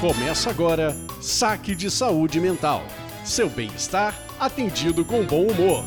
Começa agora Saque de Saúde Mental. Seu bem-estar atendido com bom humor.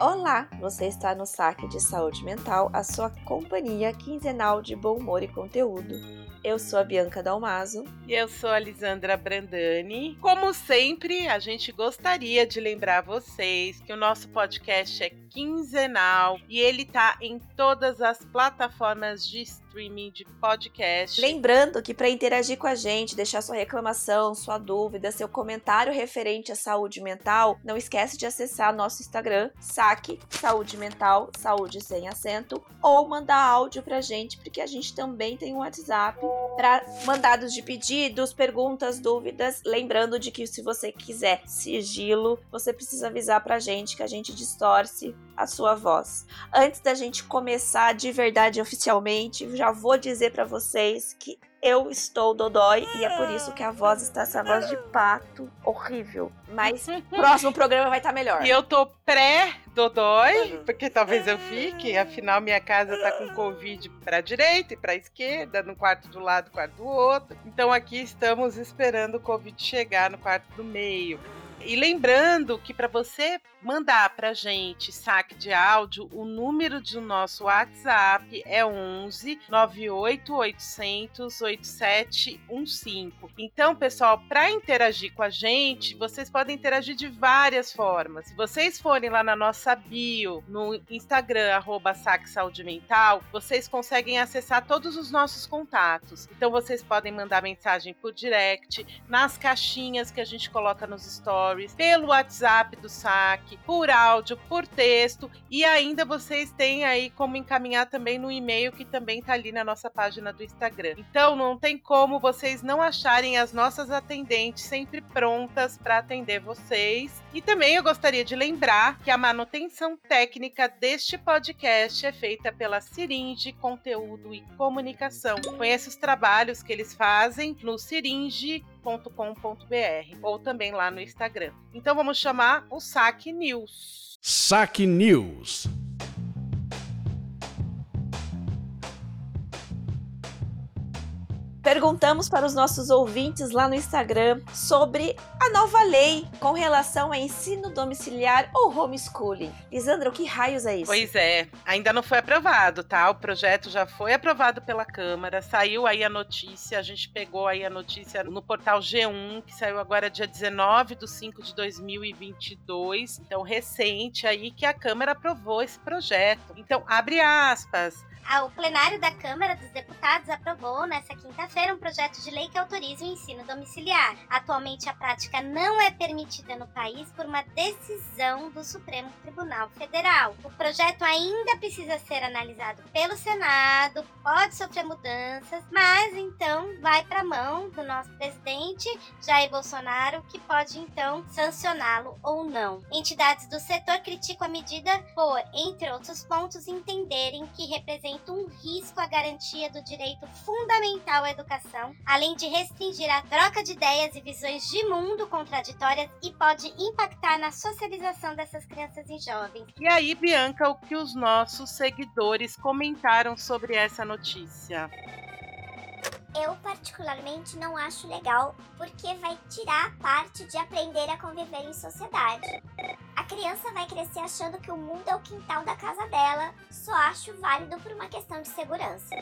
Olá, você está no Saque de Saúde Mental, a sua companhia quinzenal de bom humor e conteúdo. Eu sou a Bianca Dalmaso. E eu sou a Lisandra Brandani. Como sempre, a gente gostaria de lembrar vocês que o nosso podcast é quinzenal e ele tá em todas as plataformas de streaming de podcast. Lembrando que para interagir com a gente, deixar sua reclamação, sua dúvida, seu comentário referente à saúde mental, não esquece de acessar nosso Instagram, saque saúde mental, saúde sem acento, ou mandar áudio pra gente, porque a gente também tem um WhatsApp para mandados de pedidos, perguntas, dúvidas. Lembrando de que se você quiser sigilo, você precisa avisar pra gente que a gente distorce a sua voz. Antes da gente começar de verdade oficialmente, já vou dizer para vocês que eu estou dodói e é por isso que a voz está essa voz de pato horrível. Mas próximo programa vai estar tá melhor. E eu tô pré-dodói, uhum. porque talvez eu fique, afinal minha casa tá com Covid pra direita e pra esquerda, no quarto do lado, quarto do outro. Então aqui estamos esperando o Covid chegar no quarto do meio. E lembrando que para você mandar para gente saque de áudio, o número do nosso WhatsApp é 11 98 800 8715. Então, pessoal, para interagir com a gente, vocês podem interagir de várias formas. Se vocês forem lá na nossa bio, no Instagram, arroba Saque Saúde Mental, vocês conseguem acessar todos os nossos contatos. Então, vocês podem mandar mensagem por direct, nas caixinhas que a gente coloca nos stories stories, pelo WhatsApp do saque, por áudio, por texto e ainda vocês têm aí como encaminhar também no e-mail que também tá ali na nossa página do Instagram. Então não tem como vocês não acharem as nossas atendentes sempre prontas para atender vocês. E também eu gostaria de lembrar que a manutenção técnica deste podcast é feita pela Siringe Conteúdo e Comunicação. Conheça os trabalhos que eles fazem no Siringe saque.com.br ou também lá no Instagram. Então vamos chamar o Saque News. Saque News. Perguntamos para os nossos ouvintes lá no Instagram sobre a nova lei com relação a ensino domiciliar ou homeschooling. Lisandra, o que raios é isso? Pois é, ainda não foi aprovado, tá? O projeto já foi aprovado pela Câmara, saiu aí a notícia, a gente pegou aí a notícia no portal G1, que saiu agora dia 19 de 5 de 2022, então recente aí que a Câmara aprovou esse projeto. Então, abre aspas, o plenário da Câmara dos Deputados aprovou nesta quinta-feira um projeto de lei que autoriza o ensino domiciliar. Atualmente, a prática não é permitida no país por uma decisão do Supremo Tribunal Federal. O projeto ainda precisa ser analisado pelo Senado, pode sofrer mudanças, mas então vai para a mão do nosso presidente Jair Bolsonaro, que pode então sancioná-lo ou não. Entidades do setor criticam a medida por, entre outros pontos, entenderem que representa representa um risco à garantia do direito fundamental à educação, além de restringir a troca de ideias e visões de mundo contraditórias e pode impactar na socialização dessas crianças e jovens. E aí, Bianca, o que os nossos seguidores comentaram sobre essa notícia? Eu, particularmente, não acho legal porque vai tirar a parte de aprender a conviver em sociedade. A criança vai crescer achando que o mundo é o quintal da casa dela. Só acho válido por uma questão de segurança.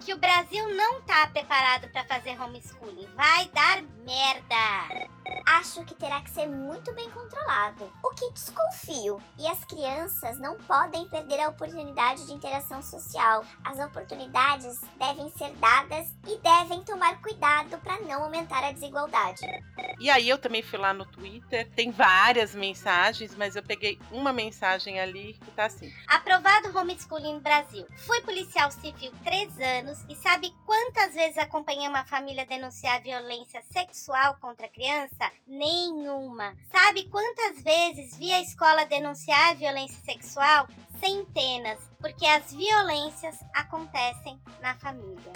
Que o Brasil não tá preparado para fazer homeschooling. Vai dar merda acho que terá que ser muito bem controlado. O que desconfio. E as crianças não podem perder a oportunidade de interação social. As oportunidades devem ser dadas e devem tomar cuidado para não aumentar a desigualdade. E aí eu também fui lá no Twitter, tem várias mensagens, mas eu peguei uma mensagem ali que tá assim: Aprovado homeschooling no Brasil. Fui policial civil três anos e sabe quantas vezes acompanhei uma família denunciar violência sexual contra a criança? Nenhuma. Sabe quantas vezes vi a escola denunciar violência sexual? Centenas, porque as violências acontecem na família.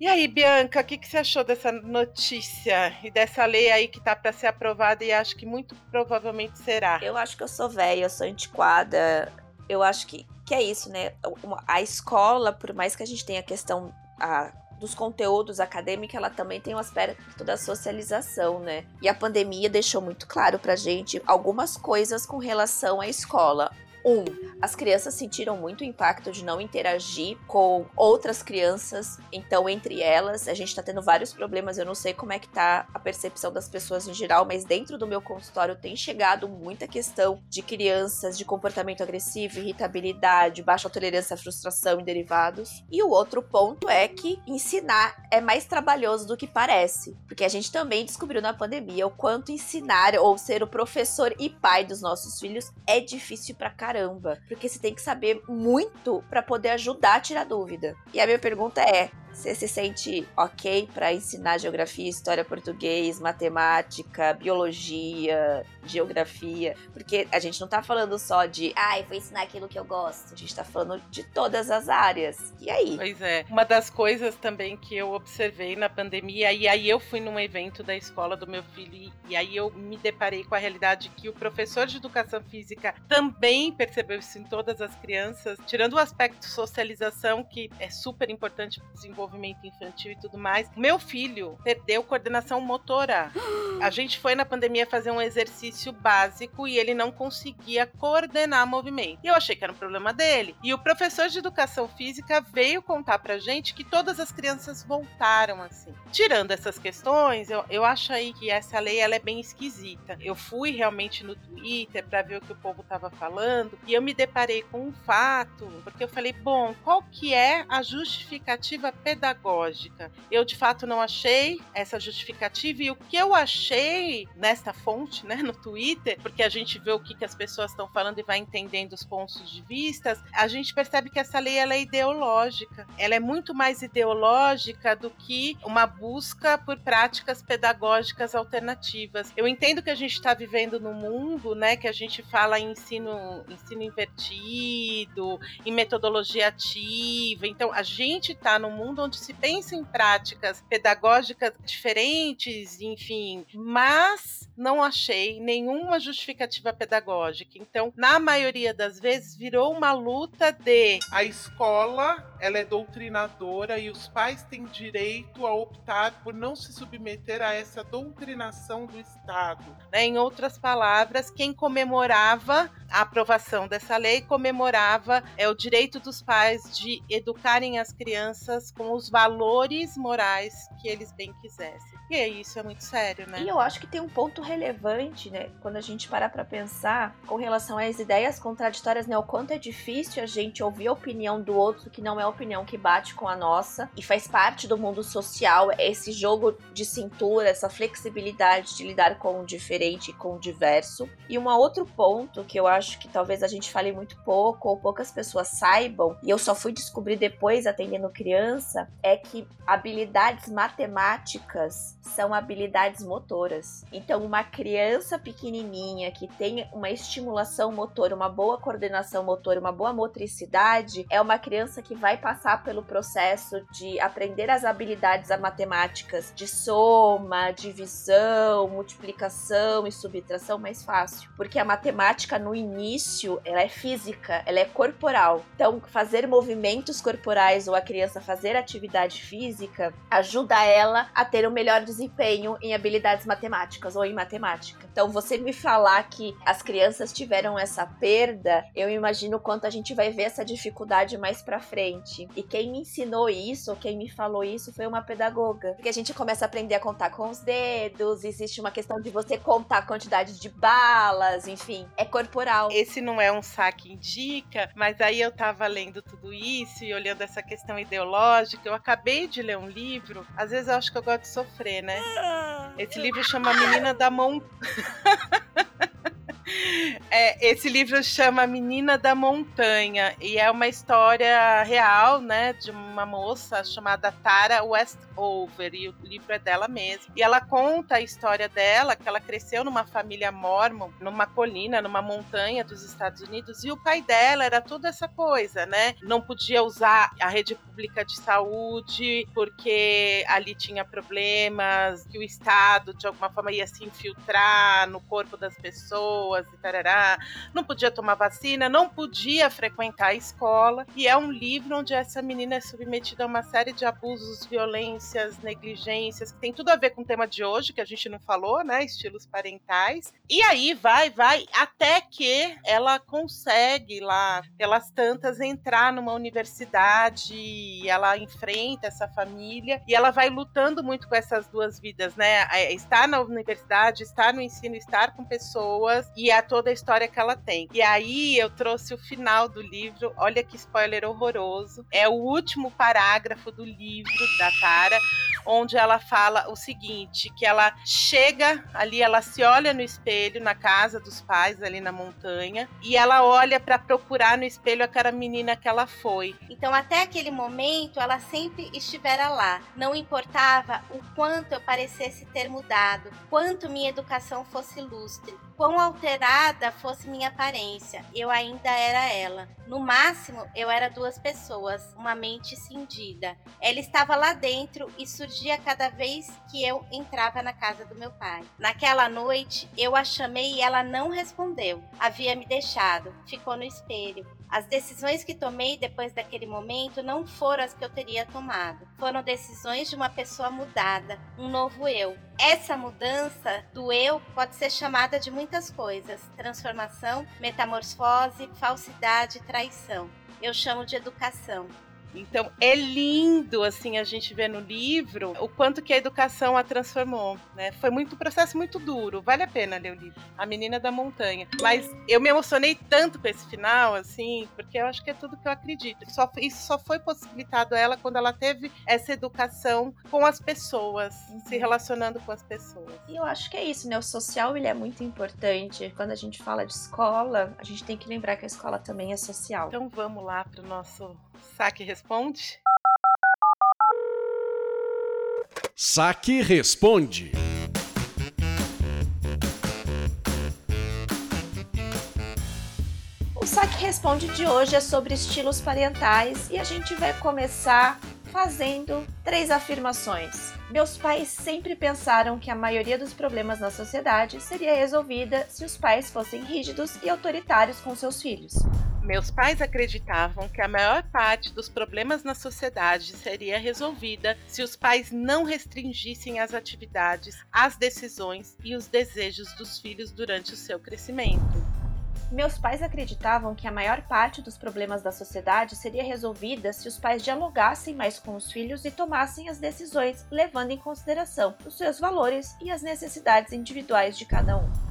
E aí, Bianca, o que, que, você achou dessa notícia e dessa lei aí que tá para ser aprovada e acho que muito provavelmente será? Eu acho que eu sou velha, eu sou antiquada. Eu acho que que é isso, né? A escola, por mais que a gente tenha a questão a, dos conteúdos acadêmicos, ela também tem o um aspecto da socialização, né? E a pandemia deixou muito claro pra gente algumas coisas com relação à escola. Um, as crianças sentiram muito o impacto de não interagir com outras crianças. Então, entre elas, a gente tá tendo vários problemas. Eu não sei como é que tá a percepção das pessoas em geral, mas dentro do meu consultório tem chegado muita questão de crianças de comportamento agressivo, irritabilidade, baixa tolerância à frustração e derivados. E o outro ponto é que ensinar é mais trabalhoso do que parece. Porque a gente também descobriu na pandemia o quanto ensinar ou ser o professor e pai dos nossos filhos é difícil pra caramba caramba, porque você tem que saber muito para poder ajudar a tirar dúvida. E a minha pergunta é: você se sente ok para ensinar geografia, história, português, matemática, biologia, geografia? Porque a gente não tá falando só de, ai, vou ensinar aquilo que eu gosto. A gente tá falando de todas as áreas. E aí? Pois é. Uma das coisas também que eu observei na pandemia, e aí eu fui num evento da escola do meu filho, e aí eu me deparei com a realidade que o professor de educação física também percebeu isso em todas as crianças, tirando o aspecto socialização, que é super importante desenvolver desenvolvimento infantil e tudo mais. Meu filho perdeu coordenação motora. A gente foi na pandemia fazer um exercício básico e ele não conseguia coordenar movimento. E eu achei que era um problema dele. E o professor de educação física veio contar pra gente que todas as crianças voltaram assim. Tirando essas questões, eu, eu acho aí que essa lei ela é bem esquisita. Eu fui realmente no Twitter para ver o que o povo tava falando e eu me deparei com um fato, porque eu falei, bom, qual que é a justificativa pedagógica. Eu de fato não achei essa justificativa e o que eu achei nesta fonte, né, no Twitter, porque a gente vê o que, que as pessoas estão falando e vai entendendo os pontos de vista, a gente percebe que essa lei ela é ideológica. Ela é muito mais ideológica do que uma busca por práticas pedagógicas alternativas. Eu entendo que a gente está vivendo num mundo, né, que a gente fala em ensino, ensino invertido, em metodologia ativa. Então, a gente está mundo mundo onde se pensa em práticas pedagógicas diferentes, enfim, mas não achei nenhuma justificativa pedagógica. Então, na maioria das vezes, virou uma luta de a escola ela é doutrinadora e os pais têm direito a optar por não se submeter a essa doutrinação do Estado. Né? Em outras palavras, quem comemorava a aprovação dessa lei comemorava é o direito dos pais de educarem as crianças com os valores morais que eles bem quisessem. E isso, é muito sério, né? E eu acho que tem um ponto relevante, né? Quando a gente parar pra pensar com relação às ideias contraditórias, né? O quanto é difícil a gente ouvir a opinião do outro que não é opinião que bate com a nossa e faz parte do mundo social, esse jogo de cintura, essa flexibilidade de lidar com o diferente e com o diverso. E um outro ponto que eu acho que talvez a gente fale muito pouco ou poucas pessoas saibam, e eu só fui descobrir depois atendendo criança, é que habilidades matemáticas são habilidades motoras. Então, uma criança pequenininha que tem uma estimulação motora, uma boa coordenação motora, uma boa motricidade, é uma criança que vai passar pelo processo de aprender as habilidades matemáticas de soma, divisão, multiplicação e subtração mais fácil, porque a matemática no início, ela é física, ela é corporal. Então, fazer movimentos corporais ou a criança fazer atividade física ajuda ela a ter um melhor desempenho em habilidades matemáticas ou em matemática. Então, você me falar que as crianças tiveram essa perda, eu imagino quanto a gente vai ver essa dificuldade mais para frente. E quem me ensinou isso, quem me falou isso, foi uma pedagoga. Porque a gente começa a aprender a contar com os dedos, existe uma questão de você contar a quantidade de balas, enfim, é corporal. Esse não é um saque indica, mas aí eu tava lendo tudo isso e olhando essa questão ideológica, eu acabei de ler um livro, às vezes eu acho que eu gosto de sofrer, né? Esse livro chama Menina da Mão. É, esse livro chama Menina da Montanha e é uma história real, né, de uma moça chamada Tara Westover e o livro é dela mesma. E ela conta a história dela, que ela cresceu numa família mormon, numa colina, numa montanha dos Estados Unidos e o pai dela era toda essa coisa, né? Não podia usar a rede pública de saúde, porque ali tinha problemas, que o Estado de alguma forma ia se infiltrar no corpo das pessoas e tarará. Não podia tomar vacina, não podia frequentar a escola. E é um livro onde essa menina é submetida a uma série de abusos, violências, negligências, que tem tudo a ver com o tema de hoje, que a gente não falou, né? Estilos parentais. E aí vai, vai, até que ela consegue lá, pelas tantas, entrar numa universidade e ela enfrenta essa família e ela vai lutando muito com essas duas vidas, né? É, estar na universidade, estar no ensino, estar com pessoas e a toda a história que ela tem. E aí eu trouxe o final do livro, olha que spoiler horroroso. É o último parágrafo do livro da Tara, onde ela fala o seguinte, que ela chega ali, ela se olha no espelho na casa dos pais ali na montanha e ela olha para procurar no espelho aquela menina que ela foi. Então até aquele momento ela sempre estivera lá. Não importava o quanto eu parecesse ter mudado, quanto minha educação fosse lustre, quão alterada fosse minha aparência, eu ainda era ela. No máximo, eu era duas pessoas, uma mente cindida. Ela estava lá dentro e surgia cada vez que eu entrava na casa do meu pai. Naquela noite, eu a chamei e ela não respondeu. Havia me deixado, ficou no espelho. As decisões que tomei depois daquele momento não foram as que eu teria tomado. Foram decisões de uma pessoa mudada, um novo eu. Essa mudança do eu pode ser chamada de muitas coisas: transformação, metamorfose, falsidade, traição. Eu chamo de educação. Então é lindo assim a gente ver no livro o quanto que a educação a transformou, né? Foi muito um processo muito duro, vale a pena ler o livro. A Menina da Montanha. Mas eu me emocionei tanto com esse final assim, porque eu acho que é tudo que eu acredito. Só, isso só foi possibilitado a ela quando ela teve essa educação com as pessoas, se relacionando com as pessoas. E eu acho que é isso, né? O social ele é muito importante. Quando a gente fala de escola, a gente tem que lembrar que a escola também é social. Então vamos lá para o nosso saque responde? Saque responde. O Saque Responde de hoje é sobre estilos parentais e a gente vai começar fazendo três afirmações. Meus pais sempre pensaram que a maioria dos problemas na sociedade seria resolvida se os pais fossem rígidos e autoritários com seus filhos. Meus pais acreditavam que a maior parte dos problemas na sociedade seria resolvida se os pais não restringissem as atividades, as decisões e os desejos dos filhos durante o seu crescimento. Meus pais acreditavam que a maior parte dos problemas da sociedade seria resolvida se os pais dialogassem mais com os filhos e tomassem as decisões levando em consideração os seus valores e as necessidades individuais de cada um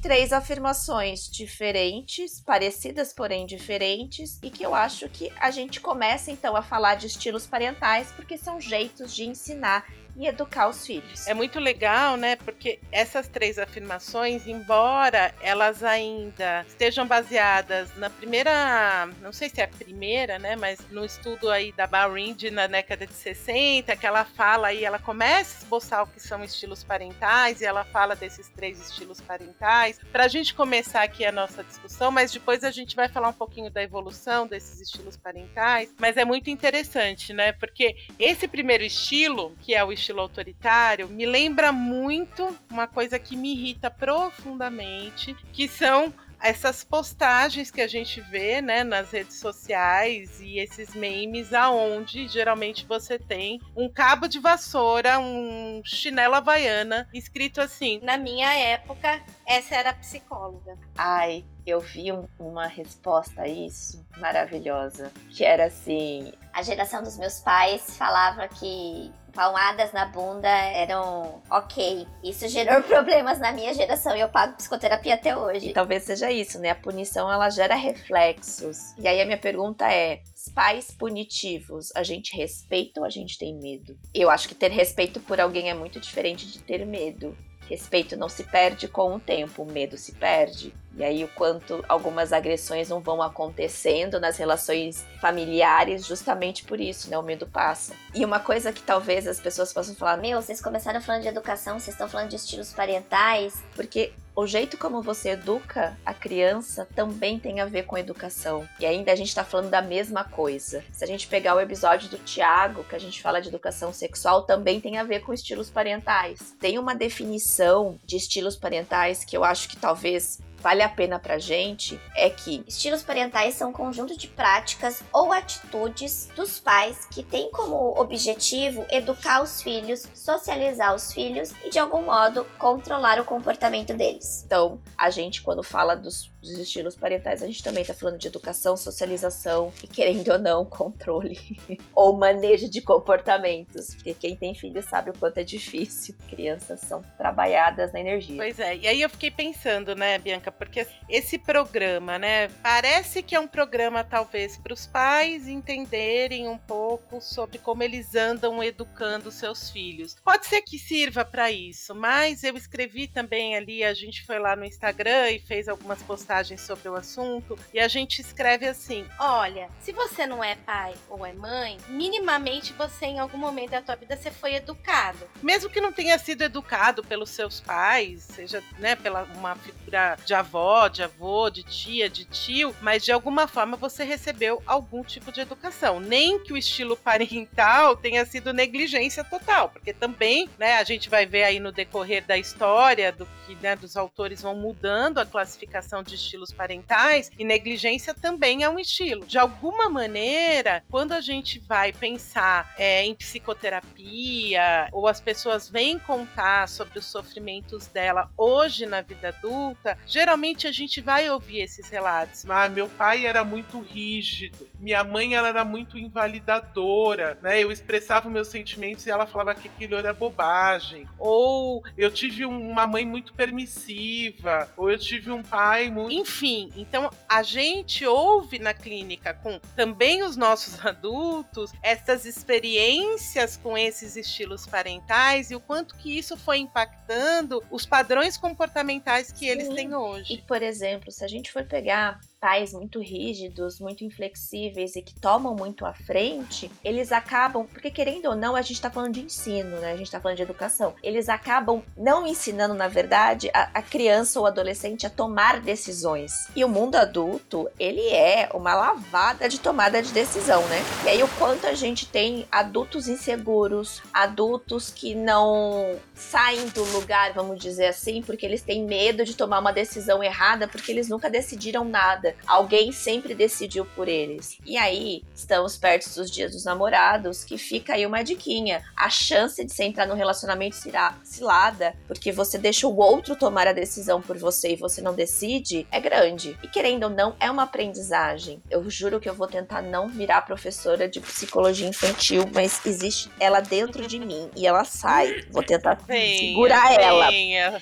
três afirmações diferentes, parecidas porém diferentes, e que eu acho que a gente começa então a falar de estilos parentais porque são jeitos de ensinar e educar os filhos. É muito legal, né? Porque essas três afirmações, embora elas ainda estejam baseadas na primeira, não sei se é a primeira, né? Mas no estudo aí da Barrind na década de 60, que ela fala aí, ela começa a esboçar o que são estilos parentais e ela fala desses três estilos parentais. Para a gente começar aqui a nossa discussão, mas depois a gente vai falar um pouquinho da evolução desses estilos parentais. Mas é muito interessante, né? Porque esse primeiro estilo, que é o estilo estilo autoritário me lembra muito uma coisa que me irrita profundamente, que são essas postagens que a gente vê, né, nas redes sociais e esses memes aonde geralmente você tem um cabo de vassoura, um chinelo havaiana escrito assim: "Na minha época, essa era a psicóloga". Ai, eu vi um, uma resposta a isso maravilhosa, que era assim: a geração dos meus pais falava que palmadas na bunda eram ok. Isso gerou problemas na minha geração e eu pago psicoterapia até hoje. E talvez seja isso, né? A punição ela gera reflexos. E aí a minha pergunta é: pais punitivos, a gente respeita ou a gente tem medo? Eu acho que ter respeito por alguém é muito diferente de ter medo. Respeito não se perde com o tempo, o medo se perde. E aí, o quanto algumas agressões não vão acontecendo nas relações familiares, justamente por isso, né? O medo passa. E uma coisa que talvez as pessoas possam falar: Meu, vocês começaram falando de educação, vocês estão falando de estilos parentais. Porque o jeito como você educa a criança também tem a ver com educação. E ainda a gente tá falando da mesma coisa. Se a gente pegar o episódio do Tiago, que a gente fala de educação sexual, também tem a ver com estilos parentais. Tem uma definição de estilos parentais que eu acho que talvez vale a pena pra gente é que estilos parentais são um conjunto de práticas ou atitudes dos pais que têm como objetivo educar os filhos, socializar os filhos e de algum modo controlar o comportamento deles. Então, a gente quando fala dos, dos estilos parentais, a gente também tá falando de educação, socialização e querendo ou não, controle ou manejo de comportamentos, porque quem tem filho sabe o quanto é difícil. Crianças são trabalhadas na energia. Pois é, e aí eu fiquei pensando, né, Bianca, porque esse programa, né, parece que é um programa talvez para os pais entenderem um pouco sobre como eles andam educando seus filhos. Pode ser que sirva para isso, mas eu escrevi também ali, a gente foi lá no Instagram e fez algumas postagens sobre o assunto, e a gente escreve assim: "Olha, se você não é pai ou é mãe, minimamente você em algum momento da tua vida você foi educado. Mesmo que não tenha sido educado pelos seus pais, seja, né, pela uma figura de avó, de avô, de tia, de tio, mas de alguma forma você recebeu algum tipo de educação. Nem que o estilo parental tenha sido negligência total, porque também, né, a gente vai ver aí no decorrer da história do que, né, dos autores vão mudando a classificação de estilos parentais e negligência também é um estilo. De alguma maneira, quando a gente vai pensar é, em psicoterapia ou as pessoas vêm contar sobre os sofrimentos dela hoje na vida adulta, geralmente a gente vai ouvir esses relatos. Ah, meu pai era muito rígido, minha mãe ela era muito invalidadora, né? Eu expressava meus sentimentos e ela falava que aquilo era bobagem. Ou eu tive uma mãe muito permissiva, ou eu tive um pai muito. Enfim, então a gente ouve na clínica com também os nossos adultos essas experiências com esses estilos parentais e o quanto que isso foi impactando os padrões comportamentais que Sim. eles têm hoje hoje. E, por exemplo, se a gente for pegar pais muito rígidos, muito inflexíveis e que tomam muito à frente, eles acabam, porque querendo ou não, a gente tá falando de ensino, né? A gente tá falando de educação. Eles acabam não ensinando, na verdade, a, a criança ou adolescente a tomar decisões. E o mundo adulto, ele é uma lavada de tomada de decisão, né? E aí o quanto a gente tem adultos inseguros, adultos que não saem do lugar, vamos dizer assim, porque eles têm medo de tomar uma decisão errada, porque eles nunca decidiram nada Alguém sempre decidiu por eles. E aí, estamos perto dos dias dos namorados, que fica aí uma diquinha. A chance de você entrar num relacionamento cilada, porque você deixa o outro tomar a decisão por você e você não decide, é grande. E querendo ou não, é uma aprendizagem. Eu juro que eu vou tentar não virar professora de psicologia infantil, mas existe ela dentro de mim e ela sai. Vou tentar venha, segurar venha. ela.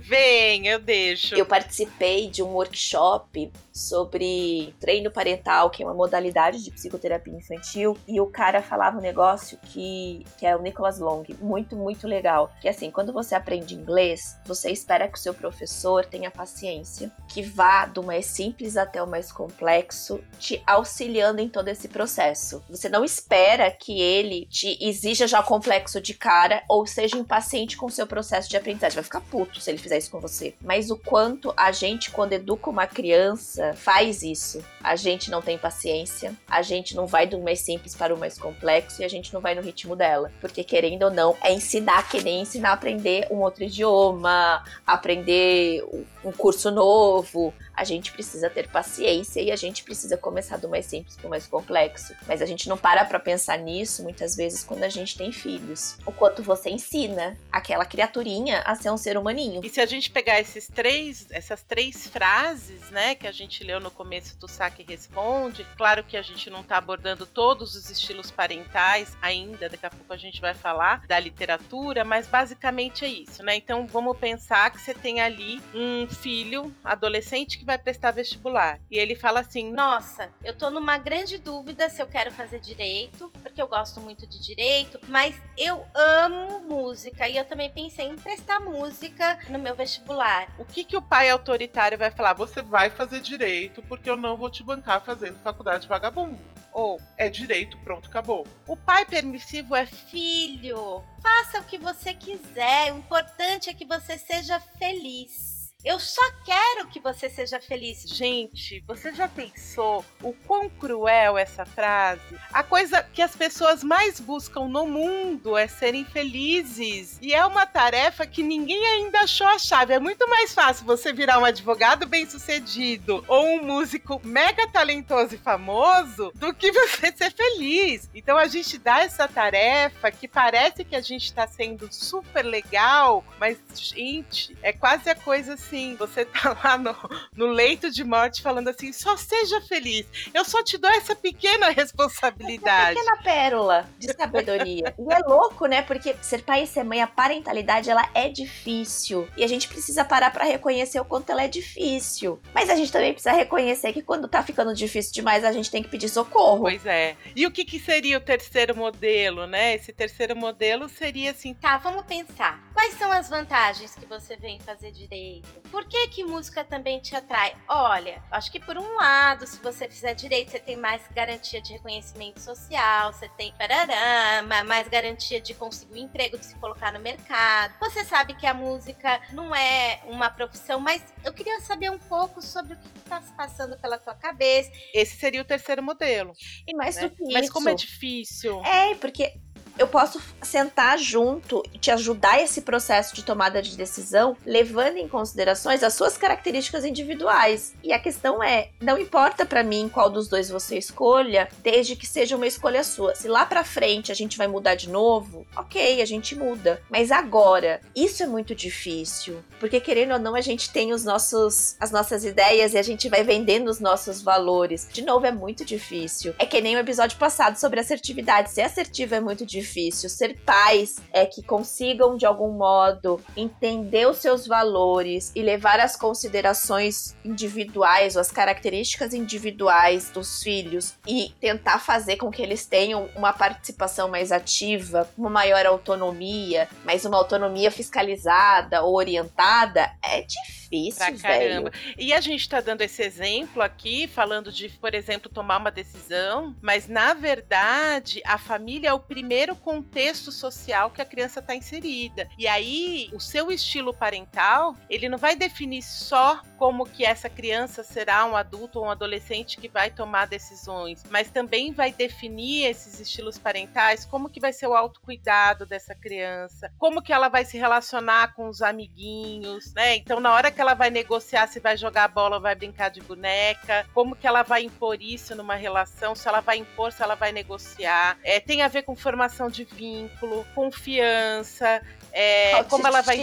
Venha, eu deixo. Eu participei de um workshop sobre treino parental, que é uma modalidade de psicoterapia infantil, e o cara falava um negócio que, que é o Nicholas Long, muito, muito legal. Que é assim, quando você aprende inglês, você espera que o seu professor tenha paciência, que vá do mais simples até o mais complexo, te auxiliando em todo esse processo. Você não espera que ele te exija já complexo de cara ou seja impaciente com o seu processo de aprendizagem. Vai ficar puto se ele fizer isso com você. Mas o quanto a gente, quando educa uma criança, faz isso. A gente não tem paciência, a gente não vai do mais simples para o mais complexo e a gente não vai no ritmo dela. Porque, querendo ou não, é ensinar que nem ensinar a aprender um outro idioma, aprender um curso novo. A gente precisa ter paciência e a gente precisa começar do mais simples para o mais complexo. Mas a gente não para para pensar nisso muitas vezes quando a gente tem filhos. O quanto você ensina aquela criaturinha a ser um ser humaninho. E se a gente pegar esses três, essas três frases, né, que a gente leu no começo do Saque Responde, claro que a gente não está abordando todos os estilos parentais ainda, daqui a pouco a gente vai falar da literatura, mas basicamente é isso, né? Então vamos pensar que você tem ali um filho adolescente que vai prestar vestibular. E ele fala assim: Nossa, eu tô numa grande dúvida se eu quero fazer direito, porque eu gosto muito de direito, mas eu amo música e eu também pensei em prestar música no meu vestibular. O que, que o pai autoritário vai falar? Você vai fazer direito porque eu não vou te bancar fazendo faculdade vagabundo. Ou é direito, pronto, acabou. O pai permissivo é filho. Faça o que você quiser. O importante é que você seja feliz. Eu só quero que você seja feliz. Gente, você já pensou o quão cruel essa frase? A coisa que as pessoas mais buscam no mundo é serem felizes. E é uma tarefa que ninguém ainda achou a chave. É muito mais fácil você virar um advogado bem-sucedido ou um músico mega talentoso e famoso do que você ser feliz. Então a gente dá essa tarefa que parece que a gente está sendo super legal, mas, gente, é quase a coisa assim: você tá lá no, no leito de morte falando assim, só seja feliz. Eu só te dou essa pequena responsabilidade. Essa pequena pérola de sabedoria. e é louco, né? Porque ser pai e ser mãe, a parentalidade, ela é difícil. E a gente precisa parar para reconhecer o quanto ela é difícil. Mas a gente também precisa reconhecer que quando tá ficando difícil demais, a gente tem que pedir socorro. Pois é. E o que, que seria o terceiro modelo, né? Esse terceiro modelo seria assim. Tá, vamos pensar. Quais são as vantagens que você vem fazer direito? Por que que música também te atrai? Olha, acho que por um lado, se você fizer direito, você tem mais garantia de reconhecimento social, você tem parará, mais garantia de conseguir um emprego, de se colocar no mercado. Você sabe que a música não é uma profissão, mas eu queria saber um pouco sobre o que está se passando pela tua cabeça. Esse seria o terceiro modelo. E mais né? do que Mas isso. como é difícil. É, porque eu posso sentar junto e te ajudar esse processo de tomada de decisão, levando em considerações as suas características individuais. E a questão é, não importa para mim qual dos dois você escolha, desde que seja uma escolha sua. Se lá para frente a gente vai mudar de novo, OK, a gente muda. Mas agora, isso é muito difícil, porque querendo ou não, a gente tem os nossos as nossas ideias e a gente vai vendendo os nossos valores. De novo, é muito difícil. É que nem o episódio passado sobre assertividade. Ser assertivo é muito difícil difícil. Ser pais é que consigam, de algum modo, entender os seus valores e levar as considerações individuais ou as características individuais dos filhos e tentar fazer com que eles tenham uma participação mais ativa, uma maior autonomia, mas uma autonomia fiscalizada ou orientada, é difícil, Pra caramba. velho. E a gente tá dando esse exemplo aqui, falando de, por exemplo, tomar uma decisão, mas na verdade a família é o primeiro contexto social que a criança está inserida. E aí, o seu estilo parental, ele não vai definir só como que essa criança será um adulto ou um adolescente que vai tomar decisões, mas também vai definir esses estilos parentais, como que vai ser o autocuidado dessa criança, como que ela vai se relacionar com os amiguinhos, né? Então, na hora que ela vai negociar se vai jogar bola vai brincar de boneca, como que ela vai impor isso numa relação, se ela vai impor, se ela vai negociar. É, tem a ver com formação de vínculo, confiança, é, como ela vai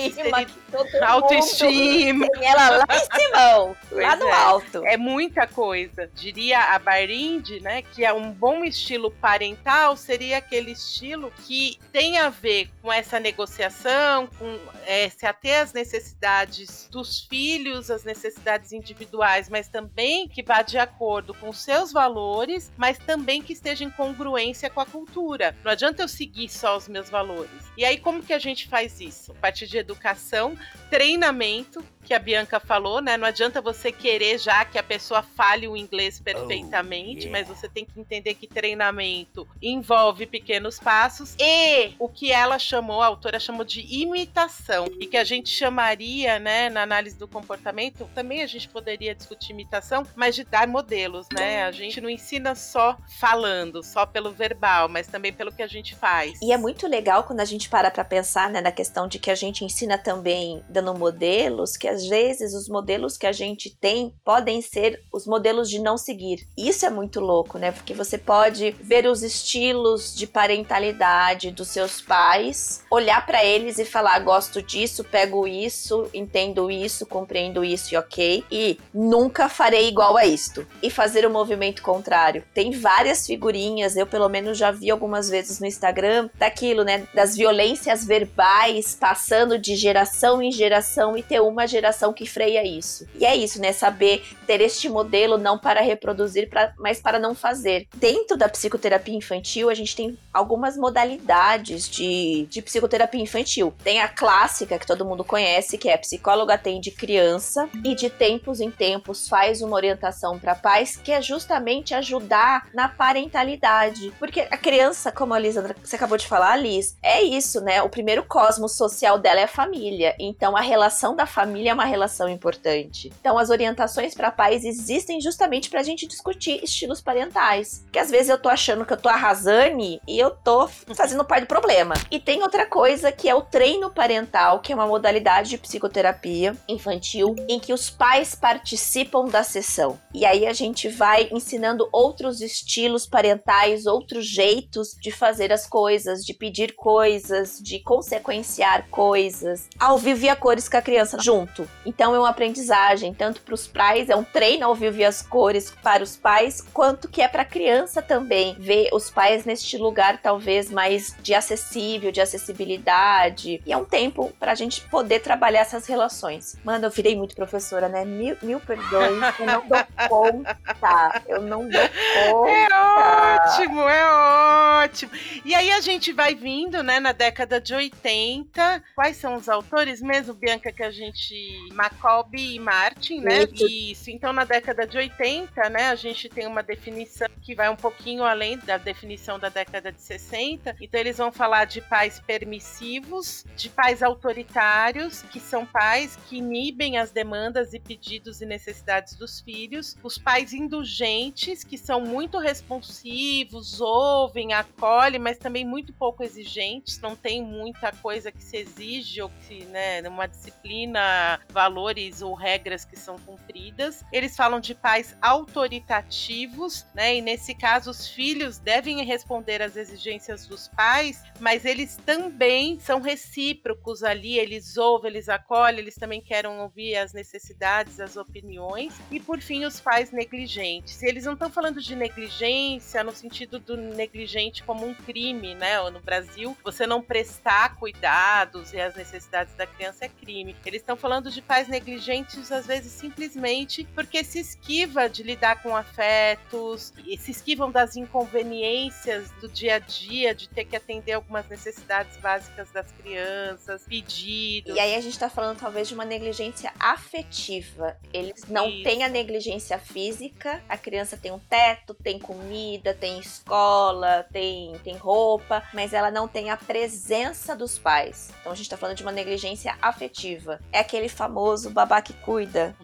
Autoestima, inserir tem ela lá em cima, lá no é. alto. É muita coisa. Diria a Barinde, né, que é um bom estilo parental seria aquele estilo que tem a ver com essa negociação, com é, se ater às necessidades dos filhos, as necessidades individuais, mas também que vá de acordo com seus valores, mas também que esteja em congruência com a cultura. Não adianta eu seguir só os meus valores. E aí como que a gente faz isso? A partir de educação, treinamento, que a Bianca falou, né? Não adianta você querer já que a pessoa fale o inglês perfeitamente, yeah. mas você tem que entender que treinamento envolve pequenos passos e o que ela chamou, a autora chamou de imitação, e que a gente chamaria, né, na análise do comportamento, também a gente poderia discutir imitação, mas de dar modelos, né? A gente não ensina só falando, só pelo verbal, mas também pelo que a gente faz. E é muito legal quando a gente para pra pensar, né, na questão de que a gente ensina também dando modelos, que às vezes os modelos que a gente tem podem ser os modelos de não seguir. Isso é muito louco, né? Porque você pode ver os estilos de parentalidade dos seus pais, olhar pra eles e falar: gosto disso, pego isso, entendo isso, compreendo isso e ok, e nunca farei igual a isto. E fazer o movimento contrário. Tem várias figurinhas, eu pelo menos já vi algumas vezes no Instagram, daquilo, né? Das violências verbais passando de geração em geração e ter uma geração que freia isso. E é isso, né? Saber ter este modelo não para reproduzir, pra, mas para não fazer. Dentro da psicoterapia infantil, a gente tem algumas modalidades de, de psicoterapia infantil. Tem a clássica que todo mundo conhece, que é psicólogo atende criança e de tempos em tempos faz uma orientação para pais, que é justamente ajudar na parentalidade. Porque a criança, como a Lisandra, você acabou de falar, Liz, é isso, né? O primeiro cosmos social dela é a família. Então Então, a relação da família é uma relação importante. Então, as orientações para pais existem justamente para a gente discutir estilos parentais. Porque às vezes eu tô achando que eu tô arrasando e eu tô fazendo parte do problema. E tem outra coisa que é o treino parental, que é uma modalidade de psicoterapia infantil em que os pais participam da sessão. E aí a gente vai ensinando outros estilos parentais, outros jeitos de fazer as coisas, de pedir coisas, de consequenciar coisas, ao vivo e a cores com a criança junto. Então é uma aprendizagem tanto para os pais, é um treino ao vivo e as cores para os pais, quanto que é para a criança também ver os pais neste lugar talvez mais de acessível, de acessibilidade. E é um tempo para a gente poder trabalhar essas relações. Mano, eu virei muito professora, né? Mil, mil perdões, eu não dou conta. Eu não dou conta. É ótimo, é ótimo. E aí a gente vai vindo, né, na década de 80. Quais são os autores mesmo, Bianca, que a gente. Macoby e Martin, né? Isso. Isso. Então, na década de 80, né, a gente tem uma definição que vai um pouquinho além da definição da década de 60. Então, eles vão falar de pais permissivos, de pais autoritários, que são pais que inibem as demandas e pedidos e necessidades dos filhos, os pais indulgentes, que são muito responsivos, ouvem, acolhem, mas também muito pouco exigentes, não tem muita coisa que se exige ou que, né, uma disciplina, valores ou regras que são cumpridas. Eles falam de pais autoritativos, né, e nesse caso os filhos devem responder às exigências dos pais, mas eles também são recíprocos ali, eles ouvem, eles acolhem, eles também querem ouvir as necessidades, as opiniões. E por fim, os pais negligentes. E eles não estão falando de negligência no sentido do negligente como um crime, né? No Brasil, você não prestar cuidados e as necessidades da criança é crime. Eles estão falando de pais negligentes, às vezes simplesmente porque se esquiva de lidar com afetos, e se esquivam das inconveniências do dia a dia, de ter que atender algumas necessidades básicas das crianças, pedidos. E aí a gente tá falando talvez de uma negligência afetiva. Eles não Isso. têm a negligência física, a criança tem um teto, tem comida, tem escola, tem, tem roupa, mas ela não tem a presença dos pais. Então a gente tá falando de uma negligência afetiva. É aquele famoso babá que cuida.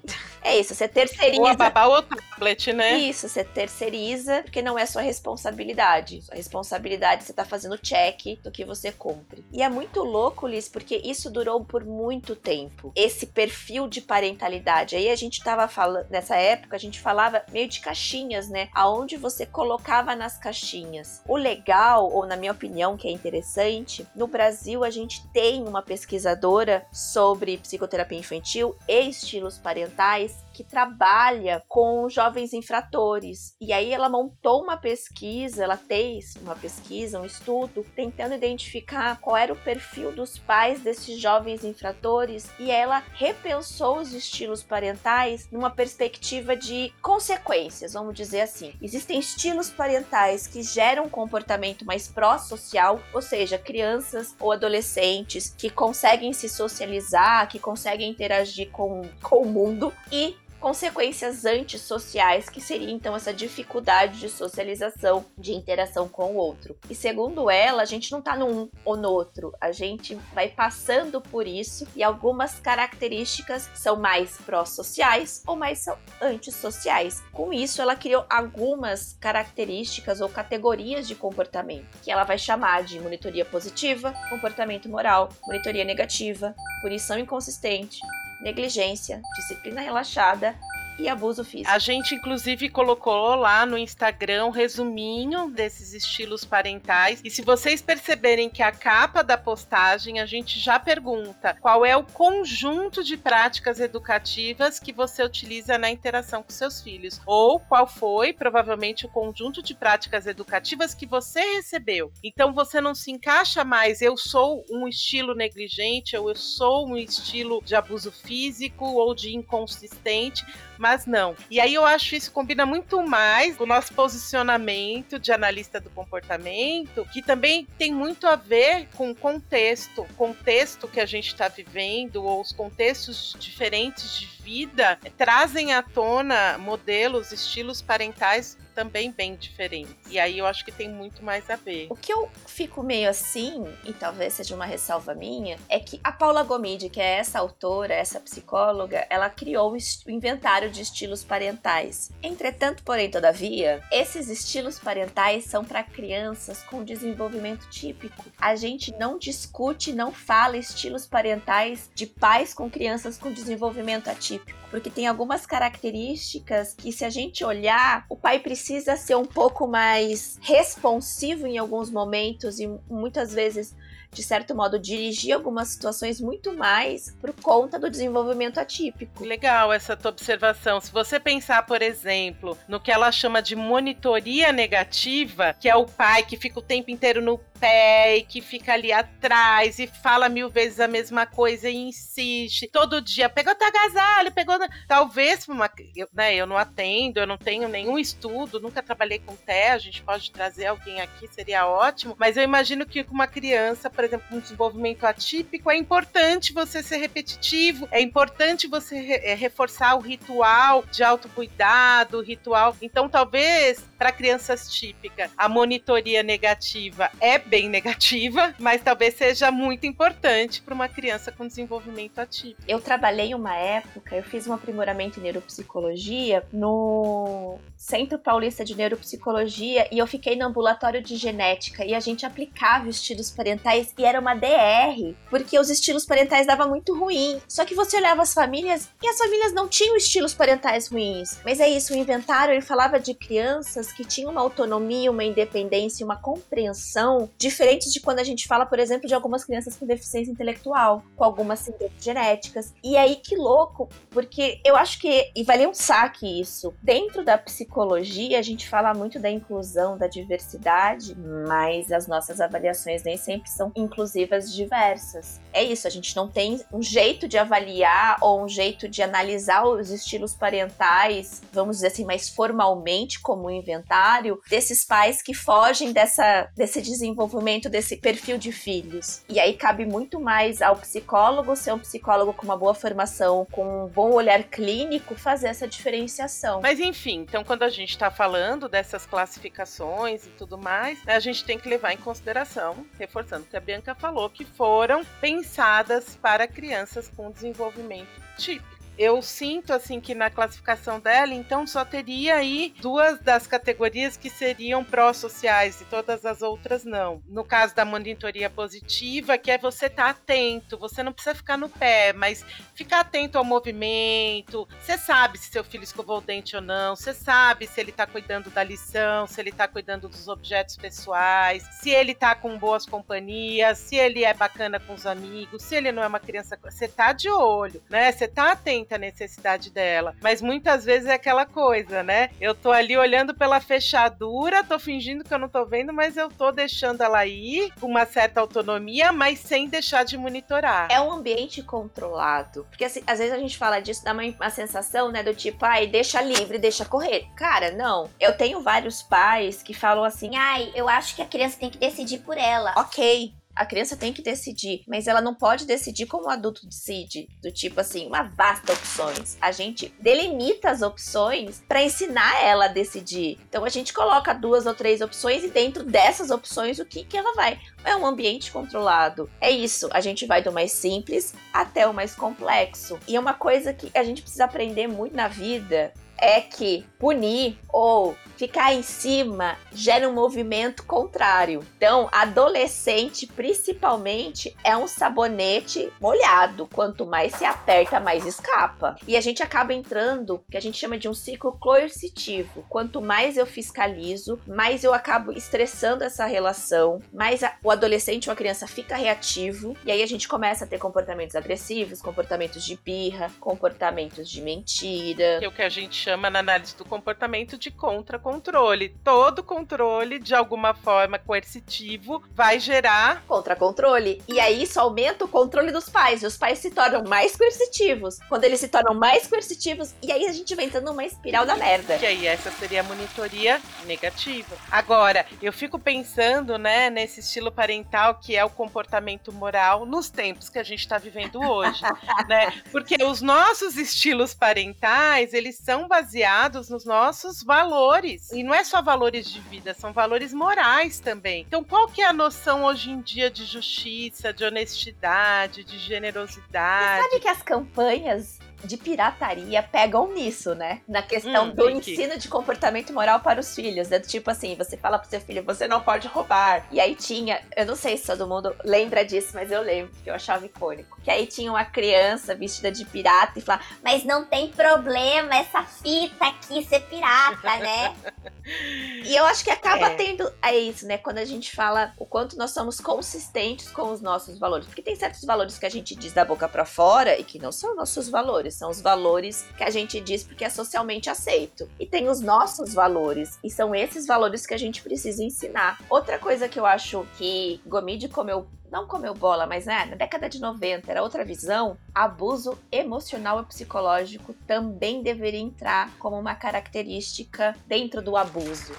É isso, você terceiriza. Ou a babá ou tablet, né? Isso, você terceiriza, porque não é sua responsabilidade. Sua responsabilidade você tá fazendo check do que você cumpre. E é muito louco, Liz, porque isso durou por muito tempo. Esse perfil de parentalidade. Aí a gente tava falando, nessa época, a gente falava meio de caixinhas, né? Aonde você colocava nas caixinhas. O legal, ou na minha opinião, que é interessante, no Brasil a gente tem uma pesquisadora sobre psicoterapia infantil e estilos parentais guys. Que trabalha com jovens infratores. E aí ela montou uma pesquisa, ela fez uma pesquisa, um estudo, tentando identificar qual era o perfil dos pais desses jovens infratores e ela repensou os estilos parentais numa perspectiva de consequências, vamos dizer assim. Existem estilos parentais que geram um comportamento mais pró-social, ou seja, crianças ou adolescentes que conseguem se socializar, que conseguem interagir com, com o mundo e consequências antissociais, que seria então essa dificuldade de socialização, de interação com o outro. E segundo ela, a gente não tá num ou no outro, a gente vai passando por isso e algumas características são mais pró-sociais ou mais são antissociais. Com isso, ela criou algumas características ou categorias de comportamento, que ela vai chamar de monitoria positiva, comportamento moral, monitoria negativa, punição inconsistente, negligência, disciplina relaxada e abuso físico. A gente, inclusive, colocou lá no Instagram um resuminho desses estilos parentais. E se vocês perceberem que a capa da postagem, a gente já pergunta qual é o conjunto de práticas educativas que você utiliza na interação com seus filhos. Ou qual foi, provavelmente, o conjunto de práticas educativas que você recebeu. Então você não se encaixa mais, eu sou um estilo negligente, ou eu sou um estilo de abuso físico ou de inconsistente mas não. E aí eu acho isso combina muito mais com o nosso posicionamento de analista do comportamento, que também tem muito a ver com o contexto, contexto que a gente está vivendo, ou os contextos diferentes de vida trazem à tona modelos, estilos parentais também bem diferentes. E aí eu acho que tem muito mais a ver. O que eu fico meio assim, e talvez seja uma ressalva minha, é que a Paula Gomide, que é essa autora, essa psicóloga, ela criou o inventário de estilos parentais. Entretanto, porém, todavia, esses estilos parentais são para crianças com desenvolvimento típico. A gente não discute, não fala estilos parentais de pais com crianças com desenvolvimento atípico, porque tem algumas características que se a gente olhar, o pai precisa precisa ser um pouco mais responsivo em alguns momentos e muitas vezes de certo modo, dirigir algumas situações muito mais por conta do desenvolvimento atípico. Legal essa tua observação. Se você pensar, por exemplo, no que ela chama de monitoria negativa, que é o pai que fica o tempo inteiro no pé e que fica ali atrás e fala mil vezes a mesma coisa e insiste todo dia, pegou teu agasalho, pegou. Talvez, uma, eu, né, eu não atendo, eu não tenho nenhum estudo, nunca trabalhei com TE, a gente pode trazer alguém aqui, seria ótimo, mas eu imagino que com uma criança, por exemplo, um desenvolvimento atípico, é importante você ser repetitivo, é importante você re é, reforçar o ritual de autocuidado, ritual. Então, talvez, para crianças típicas, a monitoria negativa é bem negativa, mas talvez seja muito importante para uma criança com desenvolvimento atípico. Eu trabalhei uma época, eu fiz um aprimoramento em neuropsicologia no Centro Paulista de Neuropsicologia e eu fiquei no ambulatório de genética e a gente aplicava estilos parentais e era uma DR, porque os estilos parentais davam muito ruim. Só que você olhava as famílias e as famílias não tinham estilos parentais ruins. Mas é isso, o inventário ele falava de crianças que tinham uma autonomia, uma independência, uma compreensão diferentes de quando a gente fala, por exemplo, de algumas crianças com deficiência intelectual, com algumas síndromes genéticas. E aí que louco, porque eu acho que e valia um saque isso. Dentro da psicologia, a gente fala muito da inclusão, da diversidade, mas as nossas avaliações nem sempre são inclusivas diversas. É isso, a gente não tem um jeito de avaliar ou um jeito de analisar os estilos parentais, vamos dizer assim, mais formalmente como um inventário desses pais que fogem dessa, desse desenvolvimento desse perfil de filhos. E aí cabe muito mais ao psicólogo ser um psicólogo com uma boa formação, com um bom olhar clínico, fazer essa diferenciação. Mas enfim, então quando a gente está falando dessas classificações e tudo mais, né, a gente tem que levar em consideração, reforçando que a Bianca falou, que foram pensadas para crianças com desenvolvimento típico eu sinto assim que na classificação dela, então só teria aí duas das categorias que seriam pró-sociais e todas as outras não. No caso da monitoria positiva, que é você estar tá atento, você não precisa ficar no pé, mas ficar atento ao movimento. Você sabe se seu filho escovou o dente ou não, você sabe se ele está cuidando da lição, se ele está cuidando dos objetos pessoais, se ele está com boas companhias, se ele é bacana com os amigos, se ele não é uma criança, você tá de olho, né? Você tá atento a necessidade dela. Mas muitas vezes é aquela coisa, né? Eu tô ali olhando pela fechadura, tô fingindo que eu não tô vendo, mas eu tô deixando ela ir com uma certa autonomia, mas sem deixar de monitorar. É um ambiente controlado. Porque assim, às vezes a gente fala disso, dá uma, uma sensação, né, do tipo, ai, deixa livre, deixa correr. Cara, não. Eu tenho vários pais que falam assim, ai, eu acho que a criança tem que decidir por ela. Ok, a criança tem que decidir, mas ela não pode decidir como o adulto decide, do tipo assim, uma vasta opções. A gente delimita as opções para ensinar ela a decidir. Então a gente coloca duas ou três opções e dentro dessas opções o que que ela vai? É um ambiente controlado. É isso, a gente vai do mais simples até o mais complexo. E é uma coisa que a gente precisa aprender muito na vida é que punir ou ficar em cima gera um movimento contrário. Então, adolescente, principalmente, é um sabonete molhado. Quanto mais se aperta, mais escapa. E a gente acaba entrando, que a gente chama de um ciclo coercitivo. Quanto mais eu fiscalizo, mais eu acabo estressando essa relação, mais a, o adolescente ou a criança fica reativo. E aí a gente começa a ter comportamentos agressivos, comportamentos de birra, comportamentos de mentira. Que é o que a gente chama na análise do comportamento de contra-comportamento controle. Todo controle, de alguma forma coercitivo, vai gerar contra controle. E aí isso aumenta o controle dos pais. E os pais se tornam mais coercitivos. Quando eles se tornam mais coercitivos, e aí a gente vai entrando numa espiral da merda. Que aí essa seria a monitoria negativa. Agora, eu fico pensando, né, nesse estilo parental que é o comportamento moral nos tempos que a gente está vivendo hoje, né? Porque os nossos estilos parentais, eles são baseados nos nossos valores. E não é só valores de vida, são valores morais também. Então, qual que é a noção hoje em dia de justiça, de honestidade, de generosidade? Você sabe que as campanhas de pirataria pegam nisso, né? Na questão hum, do ensino de comportamento moral para os filhos. Né? Tipo assim, você fala pro seu filho, você não pode roubar. E aí tinha, eu não sei se todo mundo lembra disso, mas eu lembro, que eu achava icônico. Que aí tinha uma criança vestida de pirata e falava, mas não tem problema essa fita aqui ser pirata, né? e eu acho que acaba é. tendo. É isso, né? Quando a gente fala o quanto nós somos consistentes com os nossos valores. Porque tem certos valores que a gente diz da boca para fora e que não são nossos valores valores, são os valores que a gente diz porque é socialmente aceito. E tem os nossos valores, e são esses valores que a gente precisa ensinar. Outra coisa que eu acho que Gomide comeu não comeu bola, mas né, na década de 90 era outra visão, abuso emocional e psicológico também deveria entrar como uma característica dentro do abuso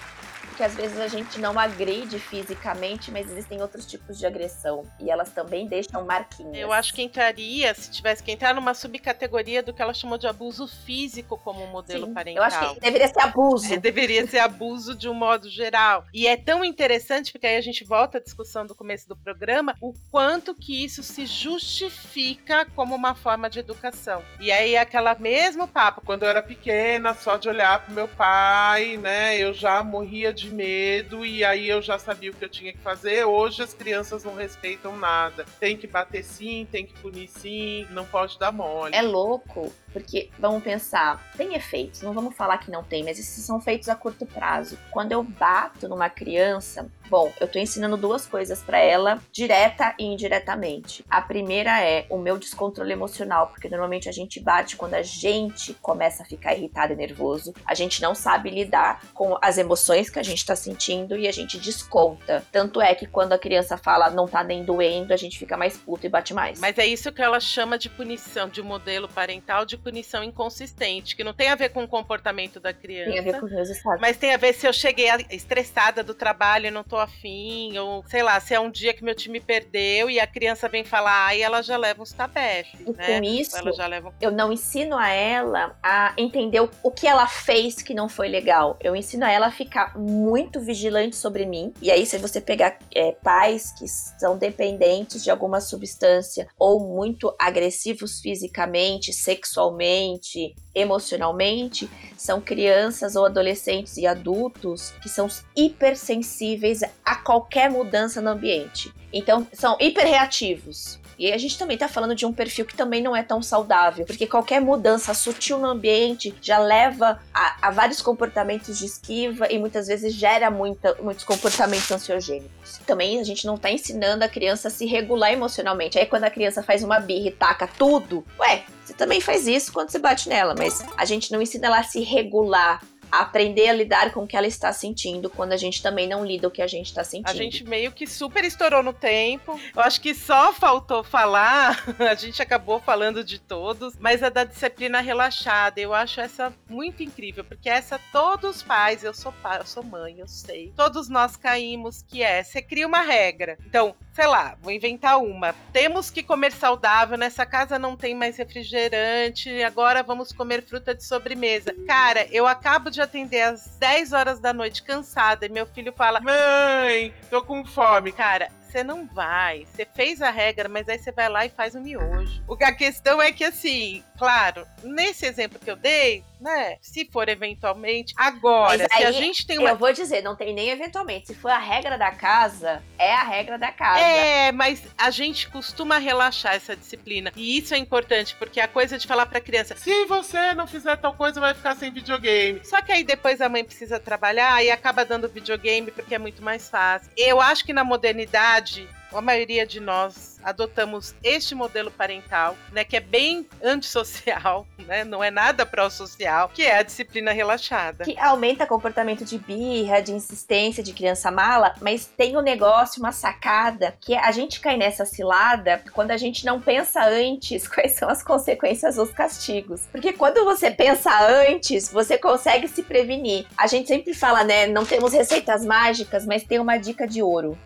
porque às vezes a gente não agride fisicamente, mas existem outros tipos de agressão e elas também deixam marquinhas. Eu acho que entraria, se tivesse que entrar numa subcategoria do que ela chamou de abuso físico como modelo Sim, parental. Eu acho que deveria ser abuso. É, deveria ser abuso de um modo geral. E é tão interessante, porque aí a gente volta à discussão do começo do programa, o quanto que isso se justifica como uma forma de educação. E aí aquela mesmo papo. Quando eu era pequena, só de olhar pro meu pai, né, eu já morria de de medo e aí eu já sabia o que eu tinha que fazer. Hoje as crianças não respeitam nada. Tem que bater sim, tem que punir sim, não pode dar mole. É louco, porque vamos pensar, tem efeitos, não vamos falar que não tem, mas esses são feitos a curto prazo. Quando eu bato numa criança, Bom, eu tô ensinando duas coisas para ela, direta e indiretamente. A primeira é o meu descontrole emocional, porque normalmente a gente bate quando a gente começa a ficar irritado e nervoso. A gente não sabe lidar com as emoções que a gente tá sentindo e a gente desconta. Tanto é que quando a criança fala não tá nem doendo, a gente fica mais puto e bate mais. Mas é isso que ela chama de punição, de um modelo parental de punição inconsistente, que não tem a ver com o comportamento da criança. Tem a ver com os resultados. Mas tem a ver se eu cheguei estressada do trabalho e não tô afim, ou sei lá, se é um dia que meu time perdeu e a criança vem falar, aí ela já leva uns tabefes, e né? Com isso, leva... eu não ensino a ela a entender o, o que ela fez que não foi legal. Eu ensino a ela a ficar muito vigilante sobre mim. E aí, se você pegar é, pais que são dependentes de alguma substância ou muito agressivos fisicamente, sexualmente, emocionalmente, são crianças ou adolescentes e adultos que são hipersensíveis a qualquer mudança no ambiente. Então, são hiperreativos. E a gente também tá falando de um perfil que também não é tão saudável, porque qualquer mudança sutil no ambiente já leva a, a vários comportamentos de esquiva e muitas vezes gera muita, muitos comportamentos ansiogênicos. Também a gente não tá ensinando a criança a se regular emocionalmente. Aí quando a criança faz uma birra e taca tudo, ué, você também faz isso quando você bate nela, mas a gente não ensina ela a se regular, aprender a lidar com o que ela está sentindo quando a gente também não lida o que a gente está sentindo. A gente meio que super estourou no tempo. Eu acho que só faltou falar, a gente acabou falando de todos, mas a da disciplina relaxada, eu acho essa muito incrível, porque essa todos os pais, eu sou pai, eu sou mãe, eu sei. Todos nós caímos que é, você cria uma regra. Então, sei lá, vou inventar uma. Temos que comer saudável, nessa casa não tem mais refrigerante, agora vamos comer fruta de sobremesa. Cara, eu acabo de atender às 10 horas da noite cansada e meu filho fala: Mãe, tô com fome. Cara, você não vai. Você fez a regra, mas aí você vai lá e faz o miojo. O que a questão é que, assim, claro, nesse exemplo que eu dei, né? Se for eventualmente. Agora, aí, se a gente tem uma. Eu vou dizer, não tem nem eventualmente. Se for a regra da casa, é a regra da casa. É, mas a gente costuma relaxar essa disciplina. E isso é importante, porque a coisa de falar pra criança: se você não fizer tal coisa, vai ficar sem videogame. Só que aí depois a mãe precisa trabalhar e acaba dando videogame porque é muito mais fácil. Eu acho que na modernidade, a maioria de nós adotamos este modelo parental, né, que é bem antissocial, né, não é nada pró-social, que é a disciplina relaxada. Que aumenta comportamento de birra, de insistência, de criança mala, mas tem um negócio, uma sacada, que a gente cai nessa cilada quando a gente não pensa antes quais são as consequências dos castigos. Porque quando você pensa antes, você consegue se prevenir. A gente sempre fala, né, não temos receitas mágicas, mas tem uma dica de ouro.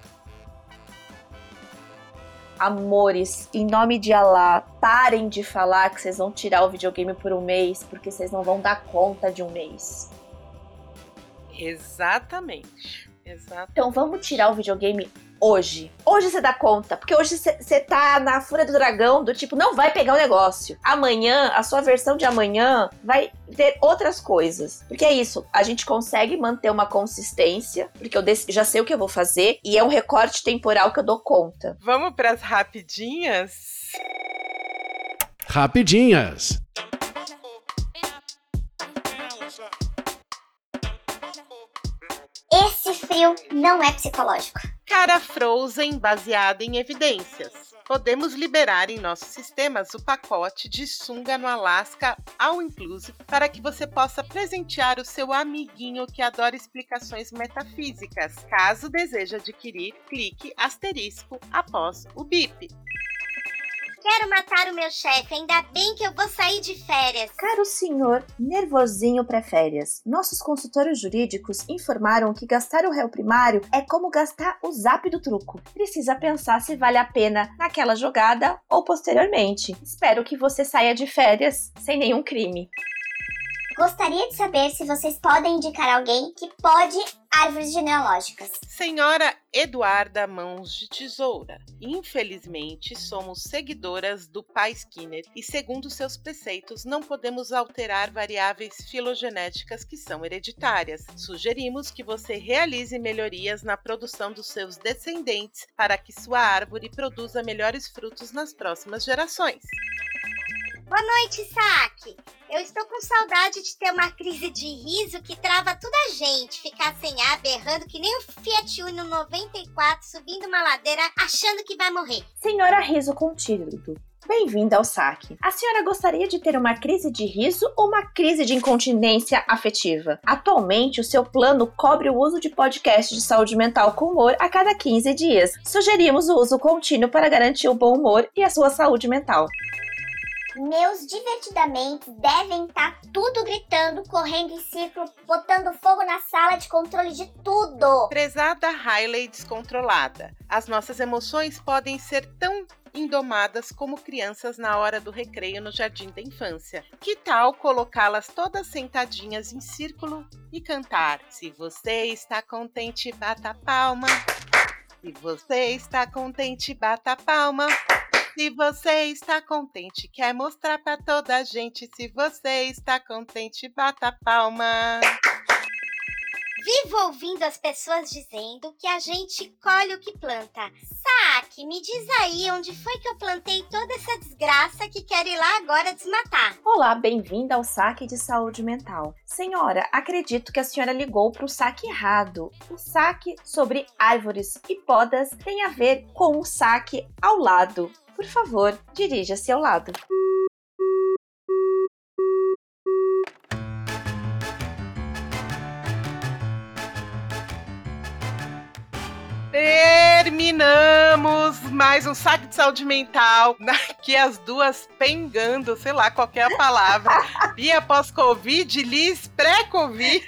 Amores, em nome de Allah, parem de falar que vocês vão tirar o videogame por um mês, porque vocês não vão dar conta de um mês. Exatamente. Exatamente. Então vamos tirar o videogame hoje. Hoje você dá conta, porque hoje você tá na fúria do dragão, do tipo, não vai pegar o negócio. Amanhã, a sua versão de amanhã vai ter outras coisas. Porque é isso, a gente consegue manter uma consistência, porque eu já sei o que eu vou fazer, e é um recorte temporal que eu dou conta. Vamos para as rapidinhas? Rapidinhas. Esse frio não é psicológico. Cara Frozen baseada em evidências. Podemos liberar em nossos sistemas o pacote de sunga no Alasca All Inclusive para que você possa presentear o seu amiguinho que adora explicações metafísicas. Caso deseje adquirir, clique asterisco após o bip. Quero matar o meu chefe, ainda bem que eu vou sair de férias. Caro senhor, nervosinho pré-férias. Nossos consultores jurídicos informaram que gastar o réu primário é como gastar o zap do truco. Precisa pensar se vale a pena naquela jogada ou posteriormente. Espero que você saia de férias sem nenhum crime. Gostaria de saber se vocês podem indicar alguém que pode árvores genealógicas. Senhora Eduarda Mãos de Tesoura, infelizmente somos seguidoras do pai Skinner e, segundo seus preceitos, não podemos alterar variáveis filogenéticas que são hereditárias. Sugerimos que você realize melhorias na produção dos seus descendentes para que sua árvore produza melhores frutos nas próximas gerações. Boa noite, Saque. Eu estou com saudade de ter uma crise de riso que trava toda a gente, ficar sem ar, berrando que nem o Fiat Uno 94 subindo uma ladeira achando que vai morrer. Senhora Riso Contínuo. Bem-vinda ao saque. A senhora gostaria de ter uma crise de riso ou uma crise de incontinência afetiva? Atualmente, o seu plano cobre o uso de podcast de saúde mental com humor a cada 15 dias. Sugerimos o uso contínuo para garantir o bom humor e a sua saúde mental. Meus divertidamente devem estar tá tudo gritando, correndo em círculo, botando fogo na sala de controle de tudo. Prezada Riley descontrolada, as nossas emoções podem ser tão indomadas como crianças na hora do recreio no jardim da infância. Que tal colocá-las todas sentadinhas em círculo e cantar? Se você está contente, bata palma. Se você está contente, bata palma. Se você está contente, quer mostrar para toda a gente. Se você está contente, bata palma. Vivo ouvindo as pessoas dizendo que a gente colhe o que planta. Saque, me diz aí onde foi que eu plantei toda essa desgraça que quero ir lá agora desmatar. Olá, bem-vinda ao saque de saúde mental. Senhora, acredito que a senhora ligou para o saque errado. O saque sobre árvores e podas tem a ver com o saque ao lado. Por favor, dirija-se ao lado. Terminamos mais um saque de saúde mental. Aqui as duas pengando, sei lá qual é a palavra. Bia pós-Covid, Liz pré-Covid.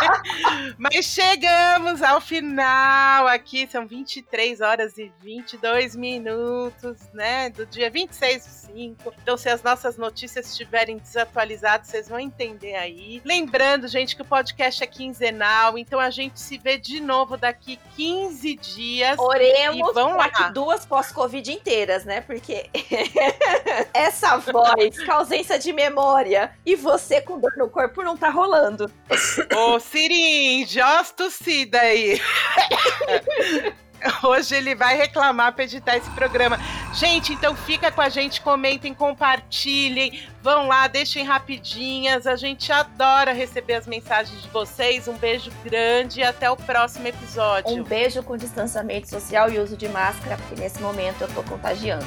Mas chegamos ao final aqui, são 23 horas e 22 minutos, né? Do dia 26 do 5. Então, se as nossas notícias estiverem desatualizadas, vocês vão entender aí. Lembrando, gente, que o podcast é quinzenal, então a gente se vê de novo daqui 15 dias. Oremos e vão lá. que duas pós-Covid inteiras, né? Porque essa voz com ausência de memória e você com dor no corpo não tá rolando. Ô, Sirim, justo Cida aí. Hoje ele vai reclamar pra editar esse programa. Gente, então fica com a gente, comentem, compartilhem, vão lá, deixem rapidinhas. A gente adora receber as mensagens de vocês. Um beijo grande e até o próximo episódio. Um beijo com distanciamento social e uso de máscara, porque nesse momento eu tô contagiando.